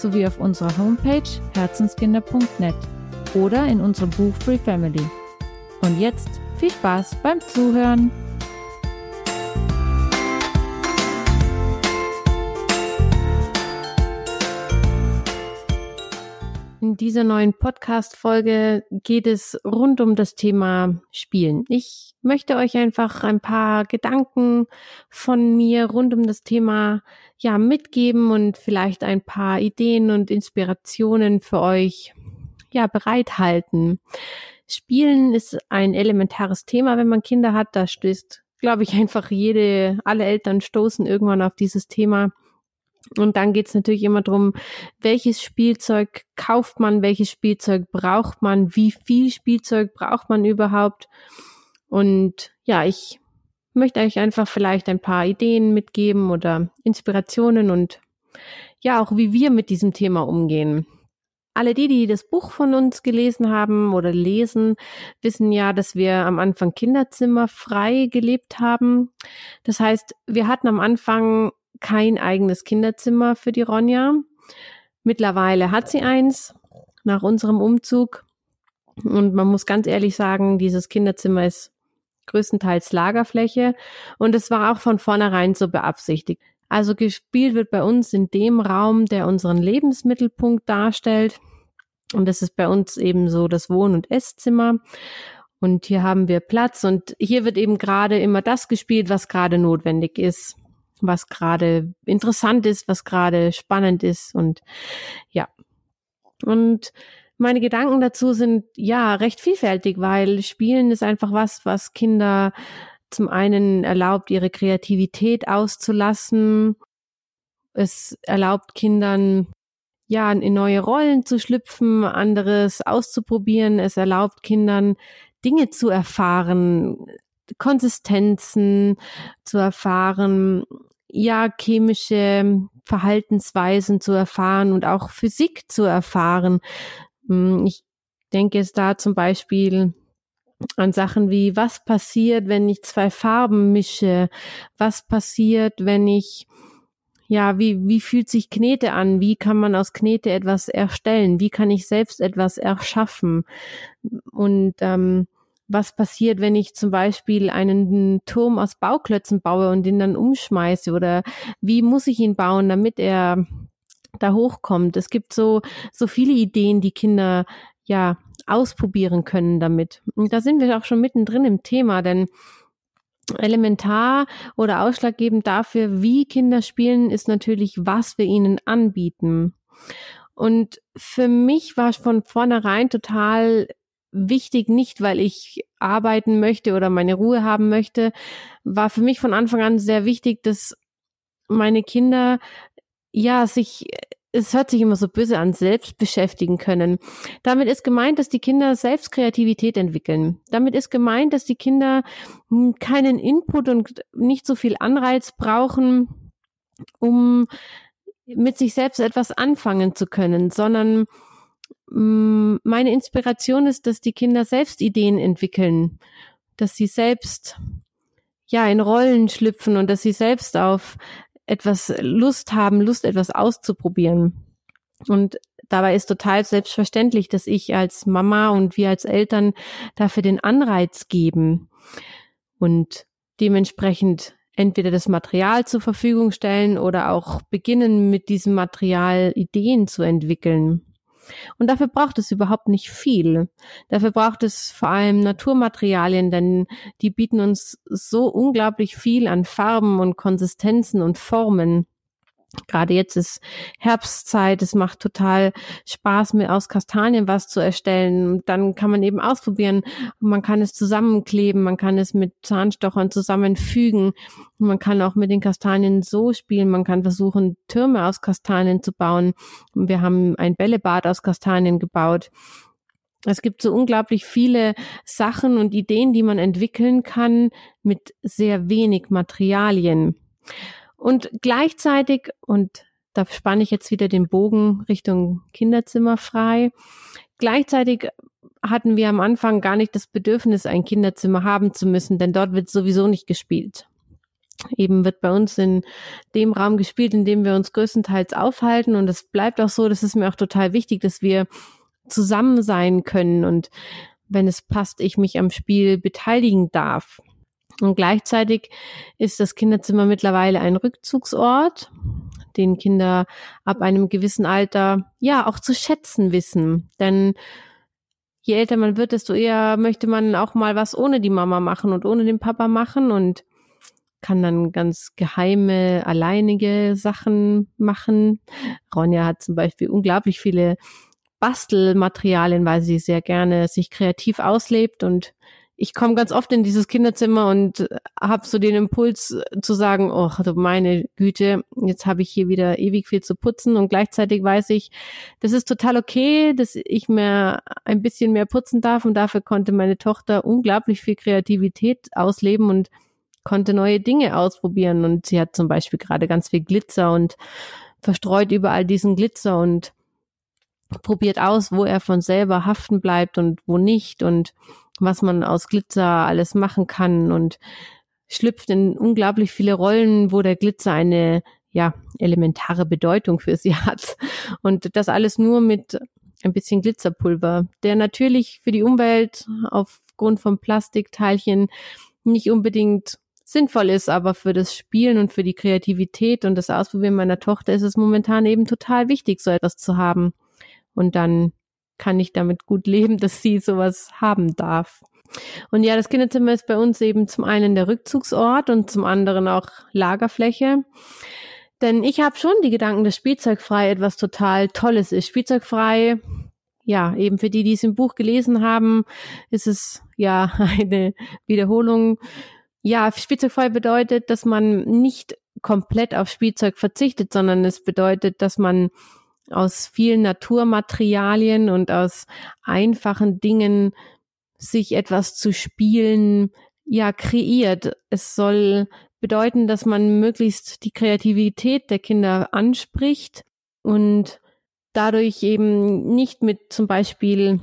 sowie auf unserer Homepage herzenskinder.net oder in unserem Buch Free Family. Und jetzt viel Spaß beim Zuhören! In dieser neuen Podcast-Folge geht es rund um das Thema Spielen. Ich möchte euch einfach ein paar Gedanken von mir rund um das Thema ja mitgeben und vielleicht ein paar Ideen und Inspirationen für euch ja bereithalten. Spielen ist ein elementares Thema, wenn man Kinder hat. Da stößt, glaube ich, einfach jede, alle Eltern stoßen irgendwann auf dieses Thema. Und dann geht es natürlich immer darum, welches Spielzeug kauft man, welches Spielzeug braucht man, wie viel Spielzeug braucht man überhaupt. Und ja, ich möchte euch einfach vielleicht ein paar Ideen mitgeben oder Inspirationen und ja, auch wie wir mit diesem Thema umgehen. Alle die, die das Buch von uns gelesen haben oder lesen, wissen ja, dass wir am Anfang Kinderzimmer frei gelebt haben. Das heißt, wir hatten am Anfang kein eigenes Kinderzimmer für die Ronja. Mittlerweile hat sie eins nach unserem Umzug. Und man muss ganz ehrlich sagen, dieses Kinderzimmer ist größtenteils Lagerfläche. Und es war auch von vornherein so beabsichtigt. Also gespielt wird bei uns in dem Raum, der unseren Lebensmittelpunkt darstellt. Und das ist bei uns eben so das Wohn- und Esszimmer. Und hier haben wir Platz und hier wird eben gerade immer das gespielt, was gerade notwendig ist was gerade interessant ist, was gerade spannend ist und ja. Und meine Gedanken dazu sind ja recht vielfältig, weil Spielen ist einfach was, was Kinder zum einen erlaubt, ihre Kreativität auszulassen. Es erlaubt Kindern, ja, in neue Rollen zu schlüpfen, anderes auszuprobieren. Es erlaubt Kindern, Dinge zu erfahren, Konsistenzen zu erfahren, ja, chemische Verhaltensweisen zu erfahren und auch Physik zu erfahren. Hm, ich denke es da zum Beispiel an Sachen wie, was passiert, wenn ich zwei Farben mische? Was passiert, wenn ich, ja, wie, wie fühlt sich Knete an? Wie kann man aus Knete etwas erstellen? Wie kann ich selbst etwas erschaffen? Und ähm, was passiert, wenn ich zum Beispiel einen Turm aus Bauklötzen baue und ihn dann umschmeiße oder wie muss ich ihn bauen, damit er da hochkommt. Es gibt so, so viele Ideen, die Kinder ja ausprobieren können damit. Und da sind wir auch schon mittendrin im Thema, denn elementar oder ausschlaggebend dafür, wie Kinder spielen, ist natürlich, was wir ihnen anbieten. Und für mich war von vornherein total wichtig, nicht weil ich arbeiten möchte oder meine Ruhe haben möchte, war für mich von Anfang an sehr wichtig, dass meine Kinder ja sich es hört sich immer so böse an, selbst beschäftigen können. Damit ist gemeint, dass die Kinder selbst Kreativität entwickeln. Damit ist gemeint, dass die Kinder hm, keinen Input und nicht so viel Anreiz brauchen, um mit sich selbst etwas anfangen zu können, sondern meine Inspiration ist, dass die Kinder selbst Ideen entwickeln, dass sie selbst ja in Rollen schlüpfen und dass sie selbst auf etwas Lust haben, Lust etwas auszuprobieren. Und dabei ist total selbstverständlich, dass ich als Mama und wir als Eltern dafür den Anreiz geben und dementsprechend entweder das Material zur Verfügung stellen oder auch beginnen mit diesem Material Ideen zu entwickeln. Und dafür braucht es überhaupt nicht viel. Dafür braucht es vor allem Naturmaterialien, denn die bieten uns so unglaublich viel an Farben und Konsistenzen und Formen. Gerade jetzt ist Herbstzeit, es macht total Spaß, mir aus Kastanien was zu erstellen. Dann kann man eben ausprobieren. Man kann es zusammenkleben, man kann es mit Zahnstochern zusammenfügen. Man kann auch mit den Kastanien so spielen. Man kann versuchen, Türme aus Kastanien zu bauen. Wir haben ein Bällebad aus Kastanien gebaut. Es gibt so unglaublich viele Sachen und Ideen, die man entwickeln kann mit sehr wenig Materialien. Und gleichzeitig, und da spanne ich jetzt wieder den Bogen Richtung Kinderzimmer frei, gleichzeitig hatten wir am Anfang gar nicht das Bedürfnis, ein Kinderzimmer haben zu müssen, denn dort wird sowieso nicht gespielt. Eben wird bei uns in dem Raum gespielt, in dem wir uns größtenteils aufhalten. Und es bleibt auch so, das ist mir auch total wichtig, dass wir zusammen sein können und wenn es passt, ich mich am Spiel beteiligen darf. Und gleichzeitig ist das Kinderzimmer mittlerweile ein Rückzugsort, den Kinder ab einem gewissen Alter ja auch zu schätzen wissen. Denn je älter man wird, desto eher möchte man auch mal was ohne die Mama machen und ohne den Papa machen und kann dann ganz geheime, alleinige Sachen machen. Ronja hat zum Beispiel unglaublich viele Bastelmaterialien, weil sie sehr gerne sich kreativ auslebt und ich komme ganz oft in dieses Kinderzimmer und habe so den Impuls zu sagen, oh meine Güte, jetzt habe ich hier wieder ewig viel zu putzen. Und gleichzeitig weiß ich, das ist total okay, dass ich mir ein bisschen mehr putzen darf und dafür konnte meine Tochter unglaublich viel Kreativität ausleben und konnte neue Dinge ausprobieren. Und sie hat zum Beispiel gerade ganz viel Glitzer und verstreut überall diesen Glitzer und probiert aus, wo er von selber haften bleibt und wo nicht. Und was man aus Glitzer alles machen kann und schlüpft in unglaublich viele Rollen, wo der Glitzer eine ja elementare Bedeutung für sie hat und das alles nur mit ein bisschen Glitzerpulver, der natürlich für die Umwelt aufgrund von Plastikteilchen nicht unbedingt sinnvoll ist, aber für das Spielen und für die Kreativität und das Ausprobieren meiner Tochter ist es momentan eben total wichtig, so etwas zu haben. Und dann kann ich damit gut leben, dass sie sowas haben darf. Und ja, das Kinderzimmer ist bei uns eben zum einen der Rückzugsort und zum anderen auch Lagerfläche. Denn ich habe schon die Gedanken, dass Spielzeugfrei etwas total Tolles ist. Spielzeugfrei, ja, eben für die, die es im Buch gelesen haben, ist es ja eine Wiederholung. Ja, Spielzeugfrei bedeutet, dass man nicht komplett auf Spielzeug verzichtet, sondern es bedeutet, dass man aus vielen Naturmaterialien und aus einfachen Dingen sich etwas zu spielen, ja, kreiert. Es soll bedeuten, dass man möglichst die Kreativität der Kinder anspricht und dadurch eben nicht mit zum Beispiel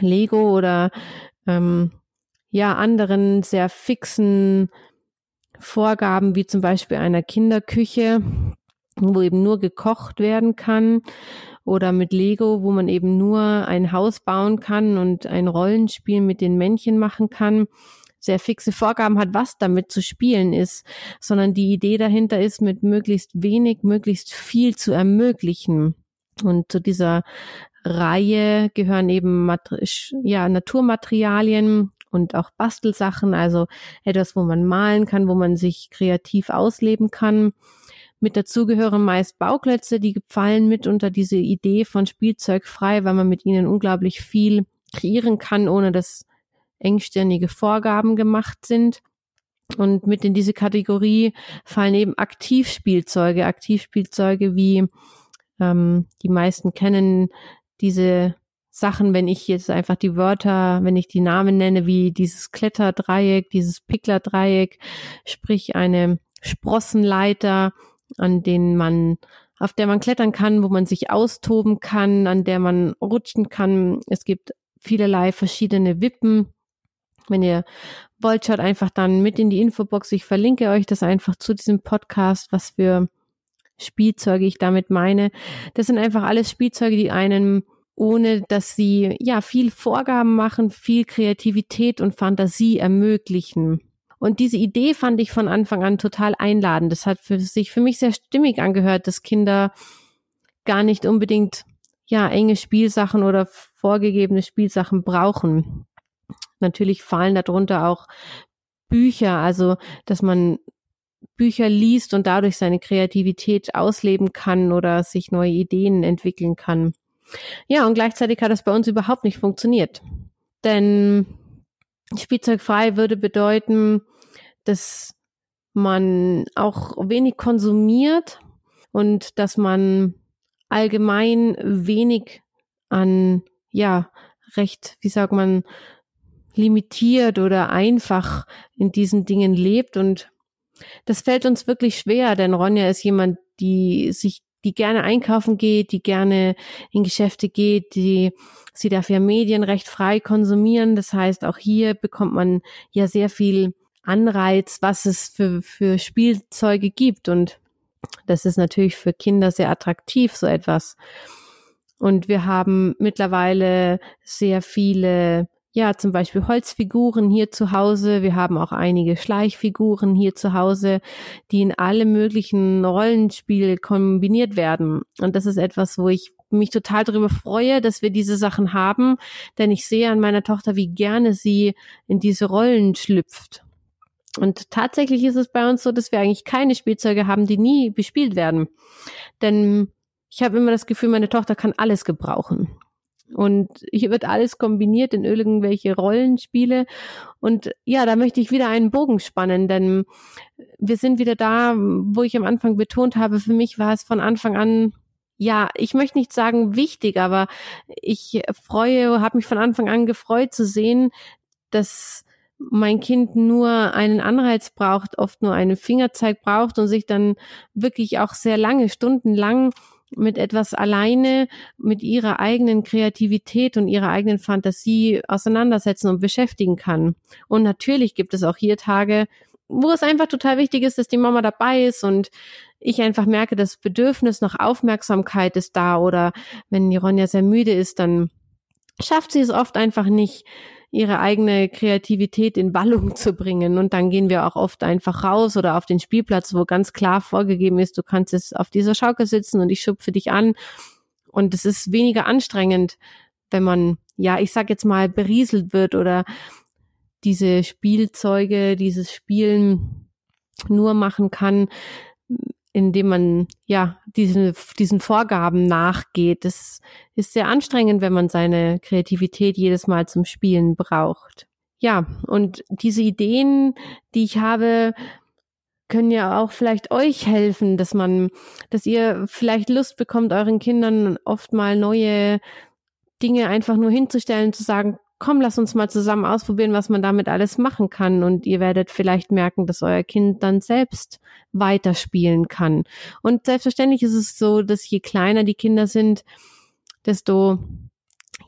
Lego oder ähm, ja anderen sehr fixen Vorgaben wie zum Beispiel einer Kinderküche wo eben nur gekocht werden kann oder mit Lego, wo man eben nur ein Haus bauen kann und ein Rollenspiel mit den Männchen machen kann, sehr fixe Vorgaben hat, was damit zu spielen ist, sondern die Idee dahinter ist, mit möglichst wenig, möglichst viel zu ermöglichen. Und zu dieser Reihe gehören eben ja, Naturmaterialien und auch Bastelsachen, also etwas, wo man malen kann, wo man sich kreativ ausleben kann mit dazu gehören meist Bauklötze, die fallen mit unter diese Idee von Spielzeug frei, weil man mit ihnen unglaublich viel kreieren kann, ohne dass engstirnige Vorgaben gemacht sind. Und mit in diese Kategorie fallen eben Aktivspielzeuge, Aktivspielzeuge wie ähm, die meisten kennen diese Sachen, wenn ich jetzt einfach die Wörter, wenn ich die Namen nenne, wie dieses Kletterdreieck, dieses Pickler-Dreieck, sprich eine Sprossenleiter, an denen man, auf der man klettern kann, wo man sich austoben kann, an der man rutschen kann. Es gibt vielerlei verschiedene Wippen. Wenn ihr wollt, schaut einfach dann mit in die Infobox. Ich verlinke euch das einfach zu diesem Podcast, was für Spielzeuge ich damit meine. Das sind einfach alles Spielzeuge, die einem ohne dass sie ja viel Vorgaben machen, viel Kreativität und Fantasie ermöglichen. Und diese Idee fand ich von Anfang an total einladend. Das hat für sich für mich sehr stimmig angehört, dass Kinder gar nicht unbedingt ja enge Spielsachen oder vorgegebene Spielsachen brauchen. Natürlich fallen darunter auch Bücher, also dass man Bücher liest und dadurch seine Kreativität ausleben kann oder sich neue Ideen entwickeln kann. Ja, und gleichzeitig hat das bei uns überhaupt nicht funktioniert. Denn spielzeugfrei würde bedeuten, dass man auch wenig konsumiert und dass man allgemein wenig an, ja, recht, wie sagt man, limitiert oder einfach in diesen Dingen lebt. Und das fällt uns wirklich schwer, denn Ronja ist jemand, die sich, die gerne einkaufen geht, die gerne in Geschäfte geht, die sie darf ja Medien recht frei konsumieren. Das heißt, auch hier bekommt man ja sehr viel Anreiz, was es für, für Spielzeuge gibt. Und das ist natürlich für Kinder sehr attraktiv, so etwas. Und wir haben mittlerweile sehr viele ja, zum Beispiel Holzfiguren hier zu Hause. Wir haben auch einige Schleichfiguren hier zu Hause, die in alle möglichen Rollenspiele kombiniert werden. Und das ist etwas, wo ich mich total darüber freue, dass wir diese Sachen haben, denn ich sehe an meiner Tochter, wie gerne sie in diese Rollen schlüpft. Und tatsächlich ist es bei uns so, dass wir eigentlich keine Spielzeuge haben, die nie bespielt werden. Denn ich habe immer das Gefühl, meine Tochter kann alles gebrauchen. Und hier wird alles kombiniert in irgendwelche Rollenspiele. Und ja, da möchte ich wieder einen Bogen spannen, denn wir sind wieder da, wo ich am Anfang betont habe, für mich war es von Anfang an ja, ich möchte nicht sagen wichtig, aber ich freue, habe mich von Anfang an gefreut zu sehen, dass mein Kind nur einen Anreiz braucht, oft nur einen Fingerzeig braucht und sich dann wirklich auch sehr lange, stundenlang mit etwas alleine mit ihrer eigenen Kreativität und ihrer eigenen Fantasie auseinandersetzen und beschäftigen kann. Und natürlich gibt es auch hier Tage, wo es einfach total wichtig ist, dass die Mama dabei ist und ich einfach merke, das Bedürfnis nach Aufmerksamkeit ist da oder wenn die Ronja sehr müde ist, dann schafft sie es oft einfach nicht, ihre eigene Kreativität in Wallung zu bringen. Und dann gehen wir auch oft einfach raus oder auf den Spielplatz, wo ganz klar vorgegeben ist, du kannst jetzt auf dieser Schaukel sitzen und ich schupfe dich an. Und es ist weniger anstrengend, wenn man, ja, ich sag jetzt mal, berieselt wird oder diese Spielzeuge, dieses Spielen nur machen kann, indem man ja diesen, diesen Vorgaben nachgeht. Das ist sehr anstrengend, wenn man seine Kreativität jedes Mal zum Spielen braucht. Ja, und diese Ideen, die ich habe, können ja auch vielleicht euch helfen, dass man, dass ihr vielleicht Lust bekommt, euren Kindern oft mal neue Dinge einfach nur hinzustellen, zu sagen, komm, lass uns mal zusammen ausprobieren, was man damit alles machen kann. Und ihr werdet vielleicht merken, dass euer Kind dann selbst weiterspielen kann. Und selbstverständlich ist es so, dass je kleiner die Kinder sind, desto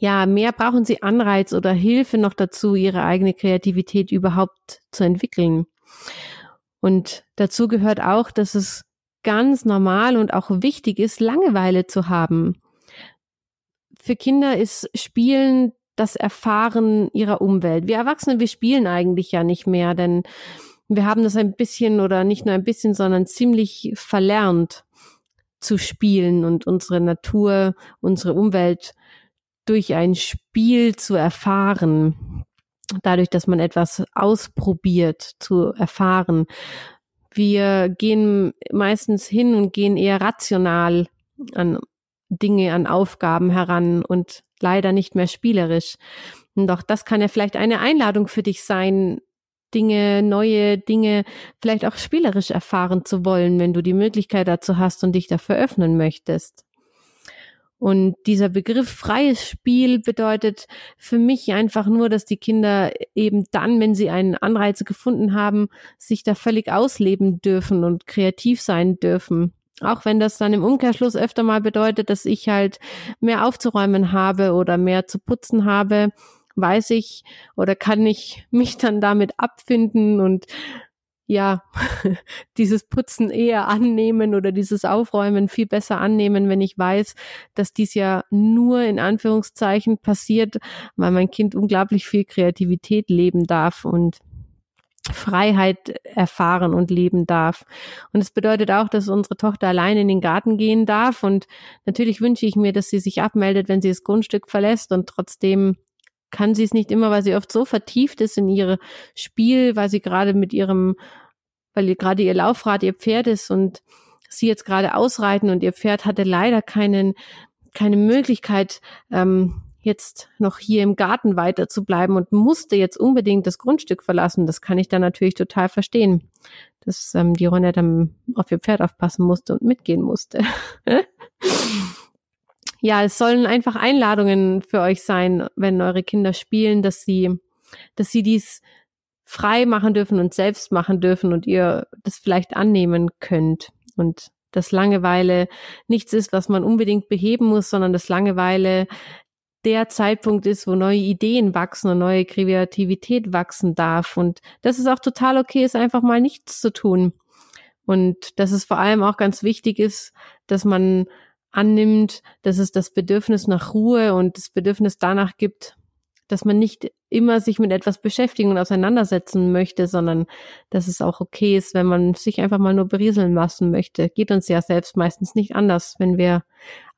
ja, mehr brauchen sie Anreiz oder Hilfe noch dazu, ihre eigene Kreativität überhaupt zu entwickeln. Und dazu gehört auch, dass es ganz normal und auch wichtig ist, Langeweile zu haben. Für Kinder ist Spielen das Erfahren ihrer Umwelt. Wir Erwachsene, wir spielen eigentlich ja nicht mehr, denn wir haben das ein bisschen oder nicht nur ein bisschen, sondern ziemlich verlernt zu spielen und unsere Natur, unsere Umwelt durch ein Spiel zu erfahren. Dadurch, dass man etwas ausprobiert, zu erfahren. Wir gehen meistens hin und gehen eher rational an Dinge, an Aufgaben heran und leider nicht mehr spielerisch. Doch das kann ja vielleicht eine Einladung für dich sein, Dinge, neue Dinge vielleicht auch spielerisch erfahren zu wollen, wenn du die Möglichkeit dazu hast und dich dafür öffnen möchtest. Und dieser Begriff freies Spiel bedeutet für mich einfach nur, dass die Kinder eben dann, wenn sie einen Anreiz gefunden haben, sich da völlig ausleben dürfen und kreativ sein dürfen. Auch wenn das dann im Umkehrschluss öfter mal bedeutet, dass ich halt mehr aufzuräumen habe oder mehr zu putzen habe, weiß ich oder kann ich mich dann damit abfinden und ja, dieses Putzen eher annehmen oder dieses Aufräumen viel besser annehmen, wenn ich weiß, dass dies ja nur in Anführungszeichen passiert, weil mein Kind unglaublich viel Kreativität leben darf und Freiheit erfahren und leben darf. Und es bedeutet auch, dass unsere Tochter allein in den Garten gehen darf. Und natürlich wünsche ich mir, dass sie sich abmeldet, wenn sie das Grundstück verlässt. Und trotzdem kann sie es nicht immer, weil sie oft so vertieft ist in ihre Spiel, weil sie gerade mit ihrem weil gerade ihr Laufrad, ihr Pferd ist und sie jetzt gerade ausreiten und ihr Pferd hatte leider keinen, keine Möglichkeit, ähm, jetzt noch hier im Garten weiter zu bleiben und musste jetzt unbedingt das Grundstück verlassen. Das kann ich dann natürlich total verstehen, dass ähm, die Ronja dann auf ihr Pferd aufpassen musste und mitgehen musste. ja, es sollen einfach Einladungen für euch sein, wenn eure Kinder spielen, dass sie, dass sie dies frei machen dürfen und selbst machen dürfen und ihr das vielleicht annehmen könnt und dass Langeweile nichts ist, was man unbedingt beheben muss, sondern dass Langeweile der Zeitpunkt ist, wo neue Ideen wachsen und neue Kreativität wachsen darf. Und dass es auch total okay ist, einfach mal nichts zu tun. Und dass es vor allem auch ganz wichtig ist, dass man annimmt, dass es das Bedürfnis nach Ruhe und das Bedürfnis danach gibt, dass man nicht immer sich mit etwas beschäftigen und auseinandersetzen möchte, sondern dass es auch okay ist, wenn man sich einfach mal nur berieseln lassen möchte. Geht uns ja selbst meistens nicht anders, wenn wir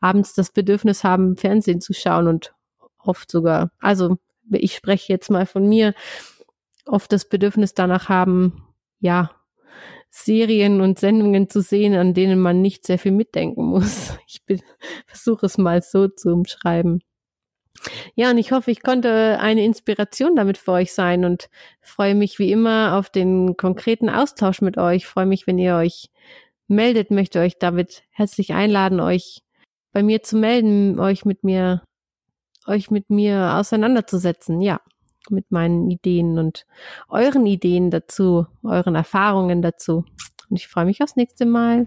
abends das Bedürfnis haben, Fernsehen zu schauen und oft sogar, also ich spreche jetzt mal von mir, oft das Bedürfnis danach haben, ja, Serien und Sendungen zu sehen, an denen man nicht sehr viel mitdenken muss. Ich versuche es mal so zu umschreiben. Ja, und ich hoffe, ich konnte eine Inspiration damit für euch sein und freue mich wie immer auf den konkreten Austausch mit euch. freue mich, wenn ihr euch meldet, möchte euch damit herzlich einladen, euch bei mir zu melden, euch mit mir, euch mit mir auseinanderzusetzen. Ja, mit meinen Ideen und euren Ideen dazu, euren Erfahrungen dazu. Und ich freue mich aufs nächste Mal.